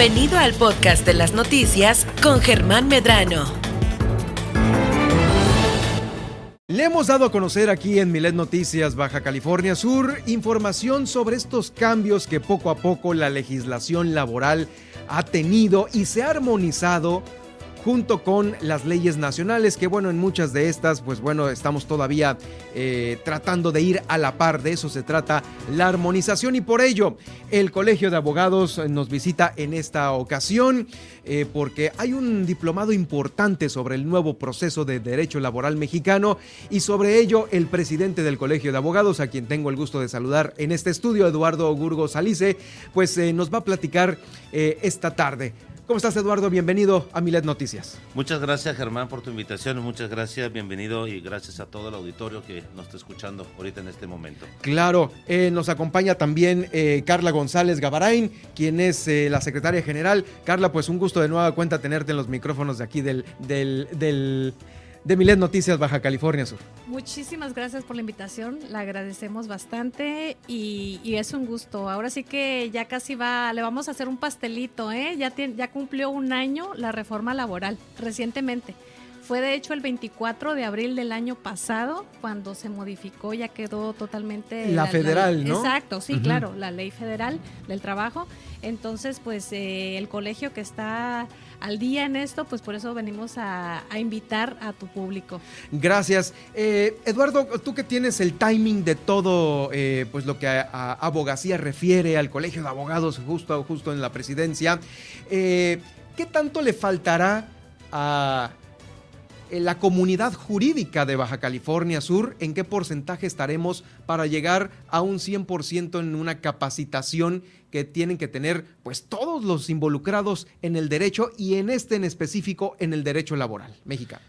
Bienvenido al podcast de las noticias con Germán Medrano. Le hemos dado a conocer aquí en Milet Noticias Baja California Sur información sobre estos cambios que poco a poco la legislación laboral ha tenido y se ha armonizado junto con las leyes nacionales, que bueno, en muchas de estas, pues bueno, estamos todavía eh, tratando de ir a la par, de eso se trata la armonización y por ello el Colegio de Abogados nos visita en esta ocasión eh, porque hay un diplomado importante sobre el nuevo proceso de derecho laboral mexicano y sobre ello el presidente del Colegio de Abogados, a quien tengo el gusto de saludar en este estudio, Eduardo Gurgo Salice, pues eh, nos va a platicar esta tarde. ¿Cómo estás, Eduardo? Bienvenido a Milet Noticias. Muchas gracias, Germán, por tu invitación. Muchas gracias, bienvenido y gracias a todo el auditorio que nos está escuchando ahorita en este momento. Claro, eh, nos acompaña también eh, Carla González Gavarain, quien es eh, la secretaria general. Carla, pues un gusto de nueva cuenta tenerte en los micrófonos de aquí del, del, del de Milet Noticias Baja California Sur. Muchísimas gracias por la invitación, la agradecemos bastante y, es un gusto. Ahora sí que ya casi va, le vamos a hacer un pastelito, ¿eh? Ya, ya cumplió un año la reforma laboral, recientemente. Fue de hecho el 24 de abril del año pasado cuando se modificó, ya quedó totalmente... La, federal, ¿no? Exacto, sí, claro, la ley federal del trabajo. Entonces, pues eh, el colegio que está al día en esto, pues por eso venimos a, invitar a tu público. Gracias. Eh, Eduardo, tú que tienes el timing de todo, eh, pues lo que a, abogacía refiere al colegio de abogados justo, justo en la presidencia, ¿qué tanto le faltará a la comunidad jurídica de Baja California Sur, ¿en qué porcentaje estaremos para llegar a un 100% en una capacitación que tienen que tener pues todos los involucrados en el derecho y en este en específico en el derecho laboral mexicano?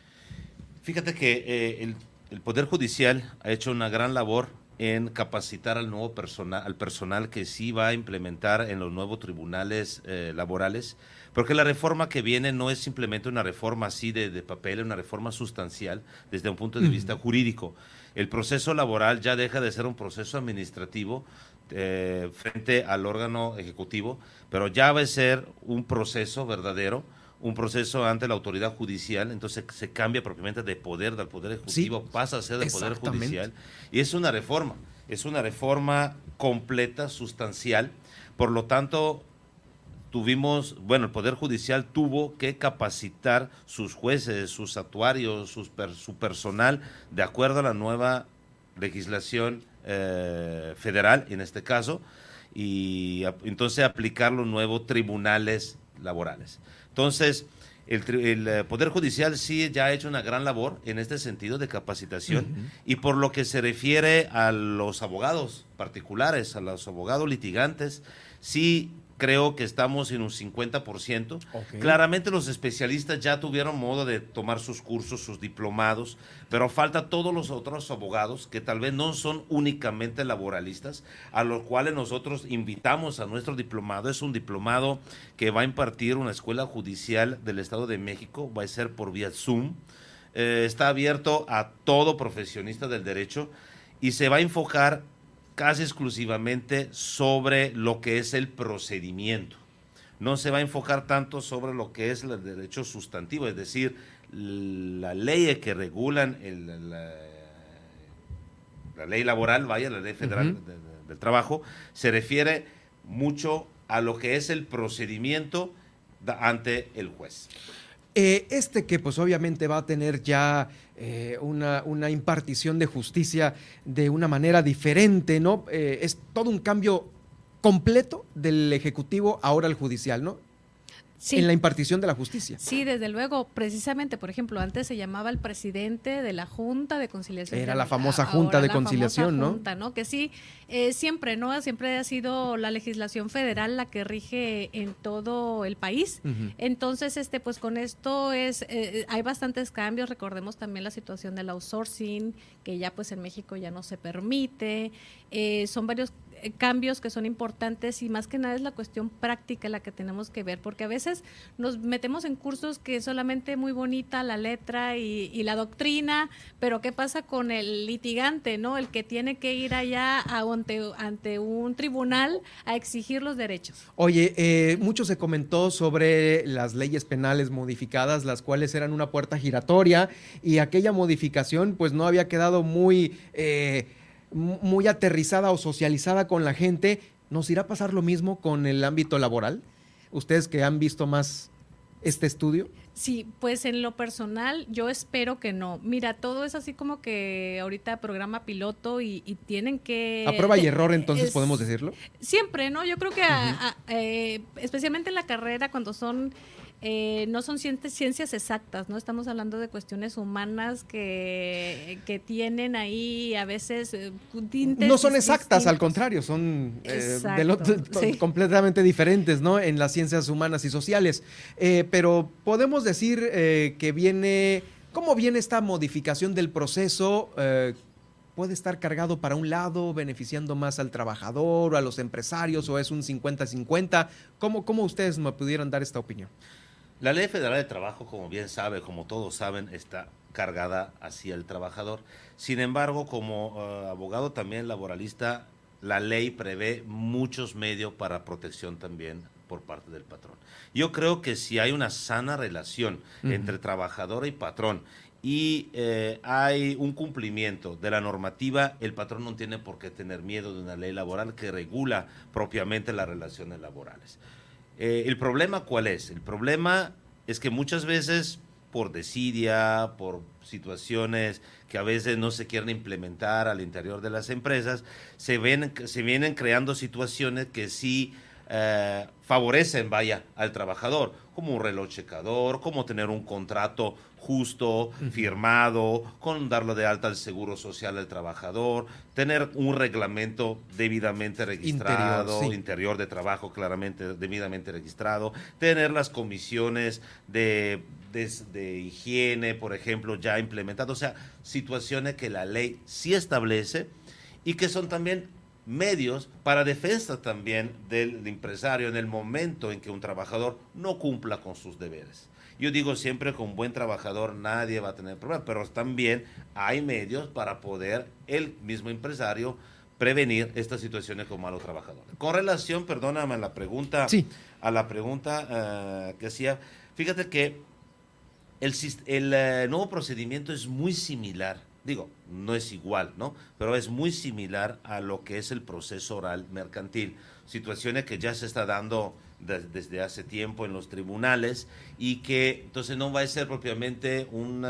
Fíjate que eh, el, el, Poder Judicial ha hecho una gran labor en capacitar al nuevo personal, al personal que sí va a implementar en los nuevos tribunales eh, laborales, porque la reforma que viene no es simplemente una reforma así de, papel, es una reforma sustancial desde un punto de vista jurídico. El proceso laboral ya deja de ser un proceso administrativo eh, frente al órgano ejecutivo, pero ya va a ser un proceso verdadero un proceso ante la autoridad judicial, entonces se cambia propiamente de poder del poder ejecutivo, pasa a ser del poder judicial y es una reforma, es una reforma completa, sustancial, por lo tanto tuvimos, bueno, el poder judicial tuvo que capacitar sus jueces, sus actuarios, su personal de acuerdo a la nueva legislación eh, federal en este caso y entonces aplicar los nuevos tribunales laborales. Entonces, el, eh, Poder Judicial sí ya ha hecho una gran labor en este sentido de capacitación y por lo que se refiere a los abogados particulares, a los abogados litigantes, sí creo que estamos en un 50%. Claramente los especialistas ya tuvieron modo de tomar sus cursos, sus diplomados, pero falta todos los otros abogados que tal vez no son únicamente laboralistas, a los cuales nosotros invitamos a nuestro diplomado. Es un diplomado que va a impartir una escuela judicial del Estado de México, va a ser por vía Zoom. Eh, está abierto a todo profesionista del derecho y se va a enfocar casi exclusivamente sobre lo que es el procedimiento. No se va a enfocar tanto sobre lo que es el derecho sustantivo, es decir, la ley que regulan la, ley laboral, vaya, la ley federal del trabajo, se refiere mucho a lo que es el procedimiento ante el juez. Eh, este que pues obviamente va a tener ya eh, una, una, impartición de justicia de una manera diferente, ¿no? Eh, es todo un cambio completo del Ejecutivo ahora al Judicial, ¿no? En la impartición de la justicia. Sí, desde luego, precisamente, por ejemplo, antes se llamaba el presidente de la Junta de Conciliación. Era la famosa Junta de Conciliación, ¿no? Junta, ¿no? Que sí, eh, siempre, ¿no? Siempre ha sido la legislación federal la que rige en todo el país. Entonces, este, pues con esto es, eh, hay bastantes cambios. Recordemos también la situación del outsourcing, que ya pues en México ya no se permite. Eh, son varios eh, cambios que son importantes y más que nada es la cuestión práctica la que tenemos que ver, porque a veces nos metemos en cursos que solamente muy bonita la letra y, la doctrina, pero ¿qué pasa con el litigante, no? El que tiene que ir allá ante, ante un tribunal a exigir los derechos. Oye, eh, mucho se comentó sobre las leyes penales modificadas, las cuales eran una puerta giratoria y aquella modificación pues no había quedado muy... Eh, muy aterrizada o socializada con la gente, ¿nos irá a pasar lo mismo con el ámbito laboral? Ustedes que han visto más este estudio. Sí, pues en lo personal yo espero que no. Mira, todo es así como que ahorita programa piloto y, tienen que... A prueba y error entonces podemos decirlo. Siempre, ¿no? Yo creo que eh, especialmente en la carrera cuando son eh, no son ciencias exactas, ¿no? Estamos hablando de cuestiones humanas que, que tienen ahí a veces eh, No son exactas, al contrario, son eh, completamente diferentes, ¿no? En las ciencias humanas y sociales. pero podemos decir que viene, ¿cómo viene esta modificación del proceso? puede estar cargado para un lado, beneficiando más al trabajador o a los empresarios, o es un 50-50. ¿Cómo, ¿Cómo ustedes me pudieran dar esta opinión? La ley federal de trabajo, como bien sabe, como todos saben, está cargada hacia el trabajador. Sin embargo, como eh, abogado también laboralista, la ley prevé muchos medios para protección también por parte del patrón. Yo creo que si hay una sana relación entre trabajador y patrón y eh, hay un cumplimiento de la normativa, el patrón no tiene por qué tener miedo de una ley laboral que regula propiamente las relaciones laborales. Eh, ¿El problema cuál es? El problema es que muchas veces por desidia, por situaciones que a veces no se quieren implementar al interior de las empresas, se, ven, se vienen creando situaciones que sí eh, favorecen, vaya, al trabajador, como un reloj checador, como tener un contrato justo, firmado, con darlo de alta al seguro social del trabajador, tener un reglamento debidamente registrado, interior, de trabajo claramente debidamente registrado, tener las comisiones de, de, higiene, por ejemplo, ya implementadas, o sea, situaciones que la ley sí establece y que son también medios para defensa también del empresario en el momento en que un trabajador no cumpla con sus deberes. Yo digo siempre que un buen trabajador nadie va a tener problemas, pero también hay medios para poder el mismo empresario prevenir estas situaciones con malos trabajadores. Con relación, perdóname, a la pregunta, a la pregunta eh, que hacía, fíjate que el, el eh, nuevo procedimiento es muy similar, digo, no es igual, ¿no? Pero es muy similar a lo que es el proceso oral mercantil, situaciones que ya se está dando desde hace tiempo en los tribunales y que entonces no va a ser propiamente un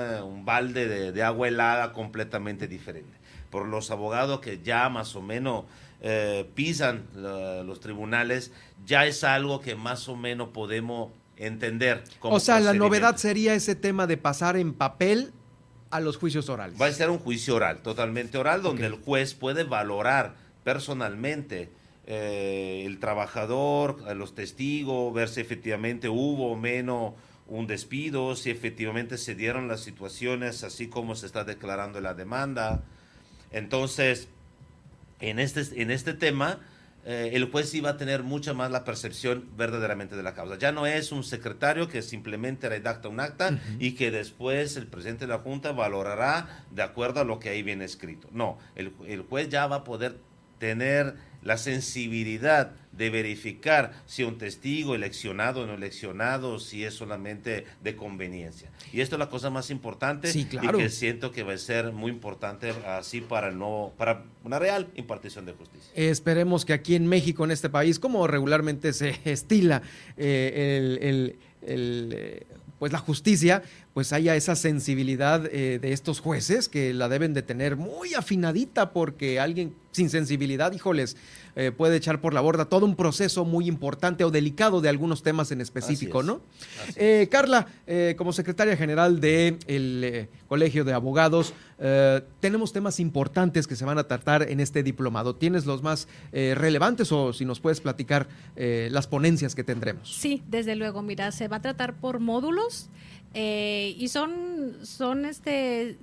balde de, agua helada completamente diferente. Por los abogados que ya más o menos eh, pisan los tribunales, ya es algo que más o menos podemos entender. o sea, la novedad sería ese tema de pasar en papel a los juicios orales. Va a ser un juicio oral, totalmente oral, donde el juez puede valorar personalmente eh, el trabajador, los testigos, ver si efectivamente hubo o menos un despido, si efectivamente se dieron las situaciones así como se está declarando la demanda. Entonces, en este, en este tema, eh, el juez iba a tener mucha más la percepción verdaderamente de la causa. Ya no es un secretario que simplemente redacta un acta y que después el presidente de la Junta valorará de acuerdo a lo que ahí viene escrito. No, el, el juez ya va a poder tener la sensibilidad de verificar si un testigo eleccionado o no eleccionado, si es solamente de conveniencia. Y esto es la cosa más importante y que siento que va a ser muy importante así para no para una real impartición de justicia. Esperemos que aquí en México, en este país, como regularmente se estila eh, el, eh, pues la justicia, pues haya esa sensibilidad eh, de estos jueces que la deben de tener muy afinadita porque alguien sin sensibilidad, híjoles, eh, puede echar por la borda todo un proceso muy importante o delicado de algunos temas en específico, ¿no? Eh, Carla, como secretaria general del el Colegio de Abogados, tenemos temas importantes que se van a tratar en este diplomado. ¿Tienes los más relevantes o si nos puedes platicar las ponencias que tendremos? Sí, desde luego, mira, se va a tratar por módulos. Eh, y son, son este,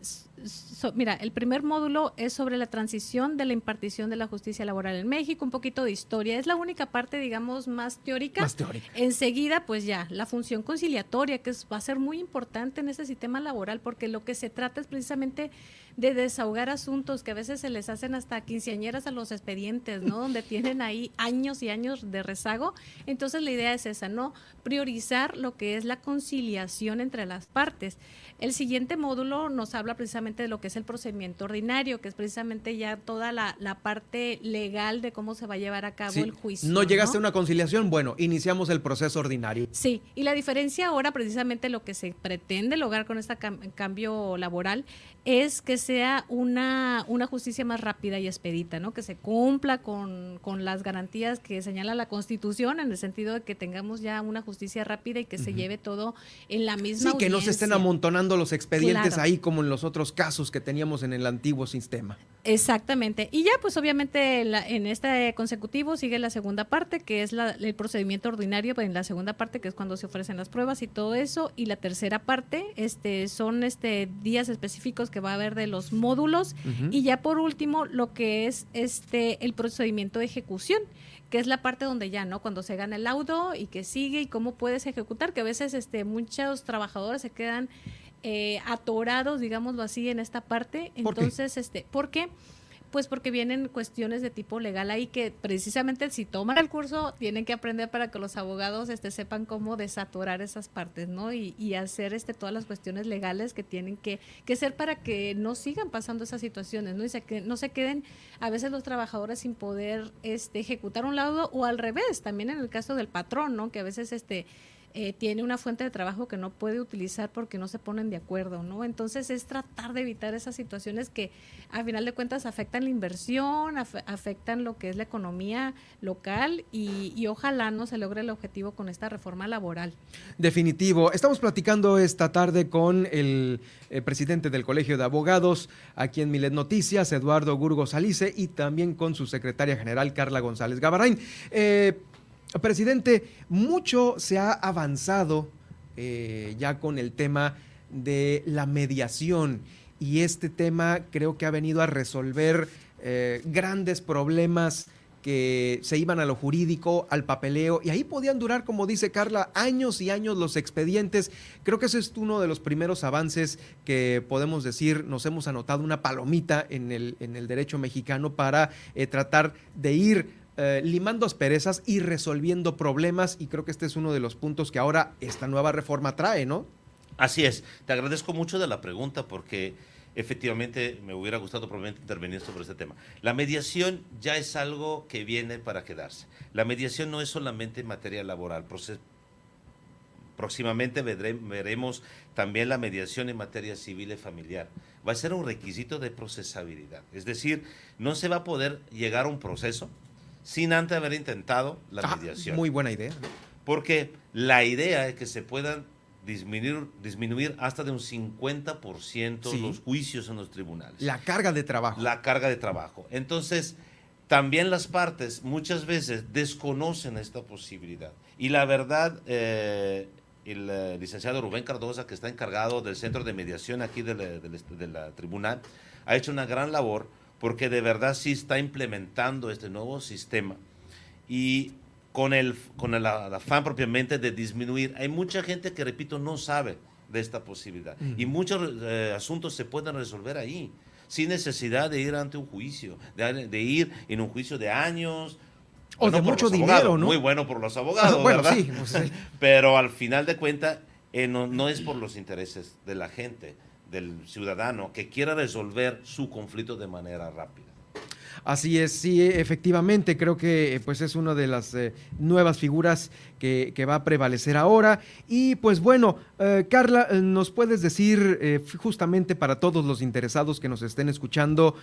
mira, el primer módulo es sobre la transición de la impartición de la justicia laboral en México, un poquito de historia. Es la única parte, digamos, más teórica. Más teórica. Enseguida, pues ya, la función conciliatoria, que va a ser muy importante en ese sistema laboral, porque lo que se trata es precisamente de desahogar asuntos que a veces se les hacen hasta quinceañeras a los expedientes, ¿no? Donde tienen ahí años y años de rezago. Entonces la idea es esa, ¿no? Priorizar lo que es la conciliación entre las partes. El siguiente módulo nos habla precisamente de lo que es el procedimiento ordinario, que es precisamente ya toda la, parte legal de cómo se va a llevar a cabo el juicio. No llegaste a una conciliación, bueno, iniciamos el proceso ordinario. Sí, y la diferencia ahora, precisamente lo que se pretende lograr con este cambio laboral, es que sea una, una justicia más rápida y expedita, ¿no? Que se cumpla con, las garantías que señala la Constitución, en el sentido de que tengamos ya una justicia rápida y que se lleve todo en la misma Sí, que no se estén amontonando los expedientes ahí como en los otros casos que teníamos en el antiguo sistema. Exactamente. Y ya, pues obviamente en este consecutivo sigue la segunda parte, que es el procedimiento ordinario, en la segunda parte, que es cuando se ofrecen las pruebas y todo eso, y la tercera parte este, son este, días específicos que va a haber de los módulos, y ya por último lo que es este el procedimiento de ejecución que es la parte donde ya, ¿no? Cuando se gana el laudo y que sigue y cómo puedes ejecutar, que a veces este, muchos trabajadores se quedan eh, atorados, digámoslo así, en esta parte. Entonces, ¿Por este, ¿por qué? Pues porque vienen cuestiones de tipo legal ahí que precisamente si toman el curso tienen que aprender para que los abogados este, sepan cómo desatorar esas partes, ¿no? Y, y hacer este, todas las cuestiones legales que tienen que, que ser para que no sigan pasando esas situaciones, ¿no? Y se, que no se queden a veces los trabajadores sin poder este, ejecutar un laudo o al revés, también en el caso del patrón, ¿no? Que a veces este eh, tiene una fuente de trabajo que no puede utilizar porque no se ponen de acuerdo, ¿no? Entonces es tratar de evitar esas situaciones que a final de cuentas afectan la inversión, afectan lo que es la economía local y, ojalá no se logre el objetivo con esta reforma laboral. Definitivo. Estamos platicando esta tarde con el, eh, presidente del Colegio de Abogados aquí en Milet Noticias, Eduardo Gurgo Salice, y también con su secretaria general, Carla González Gabarain. Eh, Presidente, mucho se ha avanzado eh, ya con el tema de la mediación y este tema creo que ha venido a resolver eh, grandes problemas que se iban a lo jurídico, al papeleo, y ahí podían durar, como dice Carla, años y años los expedientes. Creo que ese es uno de los primeros avances que podemos decir, nos hemos anotado una palomita en el, en el derecho mexicano para eh, tratar de ir eh, limando asperezas y resolviendo problemas y creo que este es uno de los puntos que ahora esta nueva reforma trae, ¿no? Así es. Te agradezco mucho de la pregunta porque efectivamente me hubiera gustado probablemente intervenir sobre este tema. La mediación ya es algo que viene para quedarse. La mediación no es solamente en materia laboral. Próximamente veremos también la mediación en materia civil y familiar. Va a ser un requisito de procesabilidad. Es decir, no se va a poder llegar a un proceso sin antes haber intentado la ah, mediación. Muy buena idea. Porque la idea es que se puedan disminuir, disminuir hasta de un 50% los juicios en los tribunales. La carga de trabajo. La carga de trabajo. Entonces, también las partes muchas veces desconocen esta posibilidad. Y la verdad, eh, el eh, licenciado Rubén Cardosa, que está encargado del centro de mediación aquí de la tribunal, ha hecho una gran labor porque de verdad sí está implementando este nuevo sistema y con el, con el, afán propiamente de disminuir. Hay mucha gente que, repito, no sabe de esta posibilidad y muchos eh, asuntos se pueden resolver ahí, sin necesidad de ir ante un juicio, de, ir en un juicio de años. O de mucho dinero, ¿no? Muy bueno por los abogados, ¿verdad? Pues sí, Pero al final de cuentas, eh, no, no es por los intereses de la gente del ciudadano que quiera resolver su conflicto de manera rápida. Así es, sí, efectivamente, creo que pues es una de las eh, nuevas figuras que, va a prevalecer ahora. Y pues bueno, eh, Carla, eh, ¿nos puedes decir justamente para todos los interesados que nos estén escuchando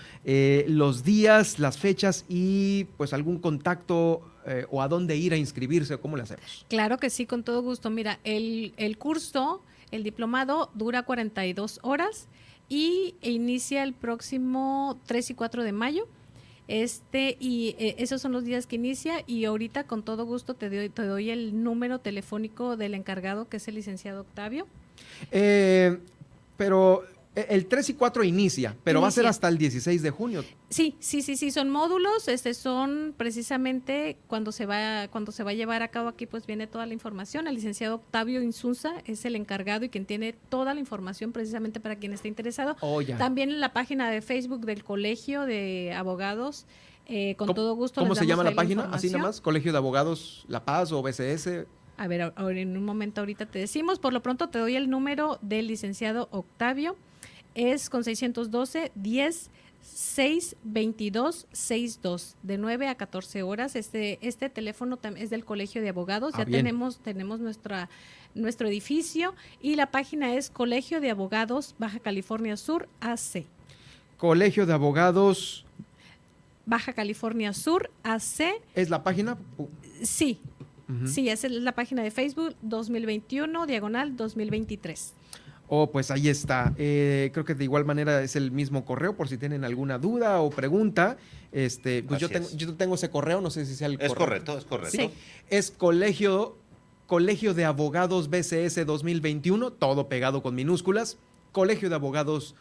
los días, las fechas y pues algún contacto o a dónde ir a inscribirse o cómo le hacemos? Claro que sí, con todo gusto. Mira, el, el curso el diplomado dura 42 horas y inicia el próximo 3 y 4 de mayo. Este, y eh, esos son los días que inicia y ahorita con todo gusto te doy, te doy el número telefónico del encargado que es el licenciado Octavio. Eh, pero el 3 y 4 inicia, pero va a ser hasta el 16 de junio. Sí, sí, sí, sí, son módulos, este son precisamente cuando se va cuando se va a llevar a cabo aquí pues viene toda la información. El licenciado Octavio Insunza es el encargado y quien tiene toda la información precisamente para quien esté interesado. Oh, También en la página de Facebook del Colegio de Abogados eh, con todo gusto. ¿Cómo se llama la página? Así nomás, Colegio de Abogados La Paz o BCS. A ver, ahora en un momento ahorita te decimos. Por lo pronto te doy el número del licenciado Octavio. Es con 612 10 6 22 62 de 9 a 14 horas. Este este teléfono es del Colegio de Abogados. Ah, ya tenemos tenemos nuestra nuestro edificio y la página es Colegio de Abogados Baja California Sur AC. Colegio de Abogados Baja California Sur AC. ¿Es la página? Sí, sí, esa es la página de Facebook 2021, diagonal 2023. Oh, pues ahí está. Eh, creo que de igual manera es el mismo correo por si tienen alguna duda o pregunta. Este, pues yo tengo, yo tengo, ese correo, no sé si sea el Es correcto, es correcto. Sí. Es colegio, colegio de abogados BCS 2021, todo pegado con minúsculas. Colegio de abogados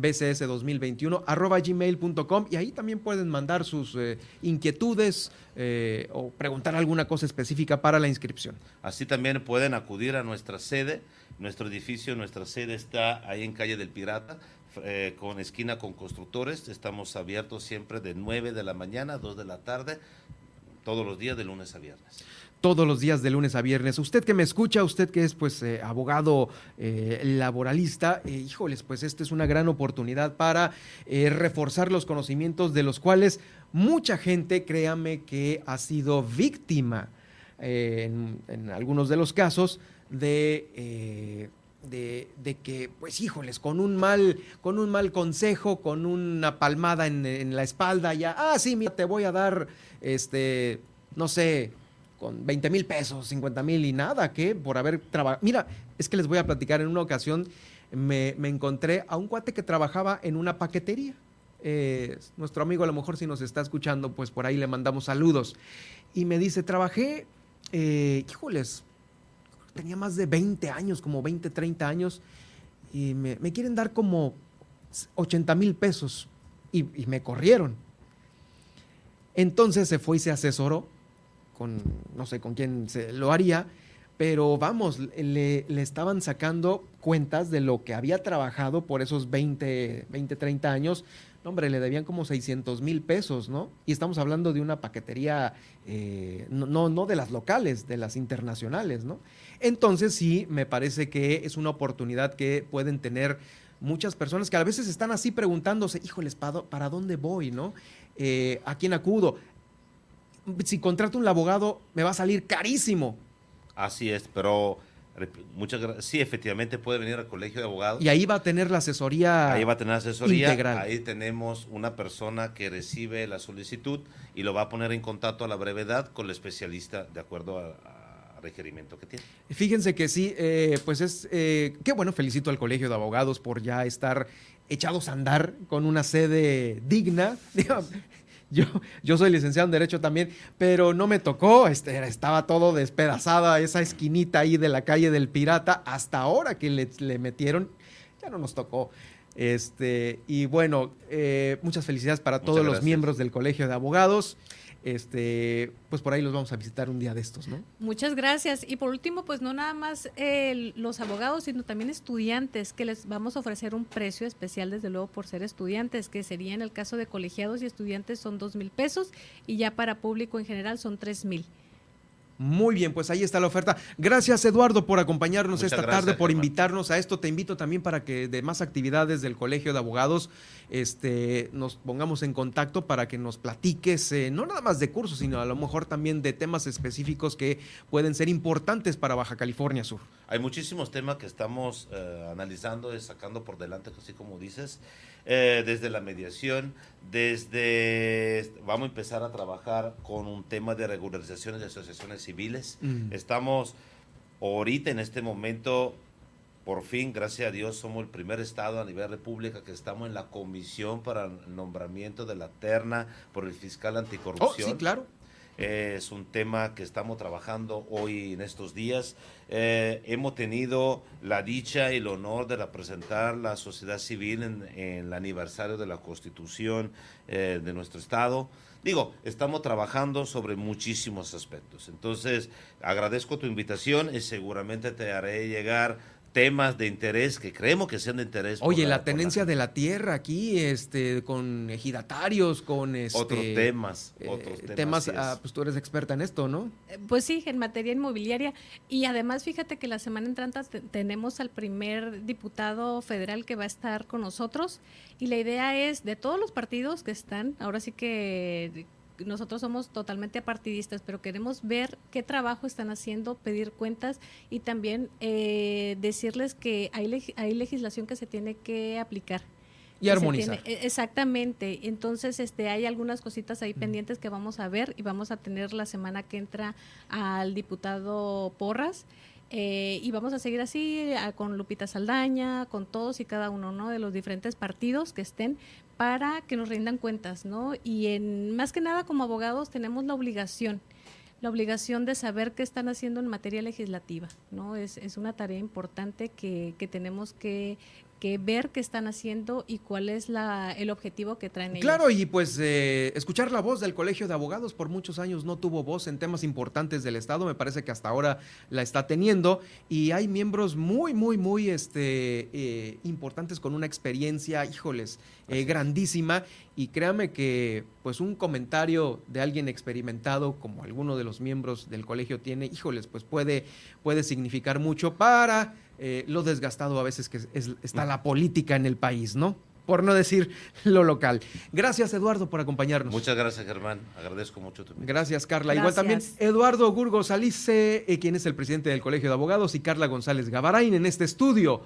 bcs 2021 arroba gmail.com y ahí también pueden mandar sus eh, inquietudes eh, o preguntar alguna cosa específica para la inscripción. Así también pueden acudir a nuestra sede, nuestro edificio, nuestra sede está ahí en calle del Pirata, eh, con esquina con constructores, estamos abiertos siempre de 9 de la mañana a 2 de la tarde, todos los días de lunes a viernes todos los días de lunes a viernes. Usted que me escucha, usted que es pues eh, abogado eh, laboralista, híjoles, pues esta es una gran oportunidad para reforzar los conocimientos de los cuales mucha gente, créame que ha sido víctima en, algunos de los casos de... De, que, pues híjoles, con un mal, con un mal consejo, con una palmada en, la espalda, ya, ah, sí, mira, te voy a dar, este, no sé, con 20 mil pesos, 50 mil y nada, que por haber trabajado. Mira, es que les voy a platicar, en una ocasión me, encontré a un cuate que trabajaba en una paquetería. Eh, nuestro amigo a lo mejor si nos está escuchando, pues por ahí le mandamos saludos. Y me dice, trabajé, eh, híjoles, tenía más de 20 años, como 20, 30 años, y me, quieren dar como 80 mil pesos y, y me corrieron. Entonces se fue y se asesoró con, no sé con quién se lo haría, pero vamos, le, estaban sacando cuentas de lo que había trabajado por esos 20, 20 30 años. Hombre, le debían como 600 mil pesos, ¿no? Y estamos hablando de una paquetería, eh, no, no de las locales, de las internacionales, ¿no? Entonces sí, me parece que es una oportunidad que pueden tener muchas personas que a veces están así preguntándose, híjoles, ¿para, dónde voy, no? Eh, ¿A quién acudo? si contrato un abogado, me va a salir carísimo. Así es, pero muchas gracias. Sí, efectivamente puede venir al colegio de abogados. Y ahí va a tener la asesoría. Ahí va a tener asesoría. Integral. Ahí tenemos una persona que recibe la solicitud y lo va a poner en contacto a la brevedad con el especialista de acuerdo a, requerimiento que tiene. Fíjense que sí, eh, pues es, eh, qué bueno, felicito al Colegio de Abogados por ya estar echados a andar con una sede digna. Yo, yo soy licenciado en Derecho también, pero no me tocó, este, estaba todo despedazada, esa esquinita ahí de la calle del Pirata, hasta ahora que le, metieron, ya no nos tocó. Este, y bueno, eh, muchas felicidades para todos los miembros del Colegio de Abogados este, pues por ahí los vamos a visitar un día de estos, ¿no? Muchas gracias. Y por último, pues no nada más los abogados, sino también estudiantes, que les vamos a ofrecer un precio especial, desde luego, por ser estudiantes, que sería en el caso de colegiados y estudiantes son dos mil pesos y ya para público en general son tres mil. Muy bien, pues ahí está la oferta. Gracias Eduardo por acompañarnos esta tarde, por invitarnos a esto. Te invito también para que de más actividades del Colegio de Abogados este, nos pongamos en contacto para que nos platiques, eh, no nada más de cursos, sino a lo mejor también de temas específicos que pueden ser importantes para Baja California Sur. Hay muchísimos temas que estamos eh, analizando y sacando por delante, así como dices. Eh, desde la mediación, desde vamos a empezar a trabajar con un tema de regularizaciones de asociaciones civiles. Mm. Estamos ahorita en este momento, por fin, gracias a Dios, somos el primer estado a nivel república que estamos en la comisión para el nombramiento de la terna por el fiscal anticorrupción. Oh, sí, claro. Es un tema que estamos trabajando hoy en estos días. Eh, hemos tenido la dicha y el honor de representar la sociedad civil en, el aniversario de la Constitución eh, de nuestro Estado. Digo, estamos trabajando sobre muchísimos aspectos. Entonces, agradezco tu invitación y seguramente te haré llegar temas de interés que creemos que sean de interés. Oye, la, tenencia de la tierra aquí, este, con ejidatarios, con este, otros temas, eh, otros temas. ah, pues tú eres experta en esto, ¿no? Eh, pues sí, en materia inmobiliaria y además fíjate que la semana entrante tenemos al primer diputado federal que va a estar con nosotros y la idea es de todos los partidos que están, ahora sí que nosotros somos totalmente apartidistas, pero queremos ver qué trabajo están haciendo, pedir cuentas y también eh, decirles que hay, hay legislación que se tiene que aplicar. Y armonizar. E, exactamente. Entonces, este, hay algunas cositas ahí pendientes que vamos a ver y vamos a tener la semana que entra al diputado Porras. Eh, y vamos a seguir así con Lupita Saldaña, con todos y cada uno ¿no? de los diferentes partidos que estén para que nos rindan cuentas, ¿no? Y en, más que nada como abogados tenemos la obligación, la obligación de saber qué están haciendo en materia legislativa, ¿no? Es, es una tarea importante que, que tenemos que, que ver qué están haciendo y cuál es la, el objetivo que traen ellos. Claro, y pues eh, escuchar la voz del Colegio de Abogados por muchos años no tuvo voz en temas importantes del Estado, me parece que hasta ahora la está teniendo y hay miembros muy, muy, muy este, eh, importantes con una experiencia, híjoles, eh, grandísima y créame que pues un comentario de alguien experimentado como alguno de los miembros del colegio tiene, híjoles, pues puede, puede significar mucho para eh, lo desgastado a veces que está la política en el país, ¿no? Por no decir lo local. Gracias, Eduardo, por acompañarnos. Muchas gracias, Germán. Agradezco mucho tu Gracias, Carla. Igual también Eduardo Gurgos Alice, eh, quien es el presidente del Colegio de Abogados, y Carla González Gavarain en este estudio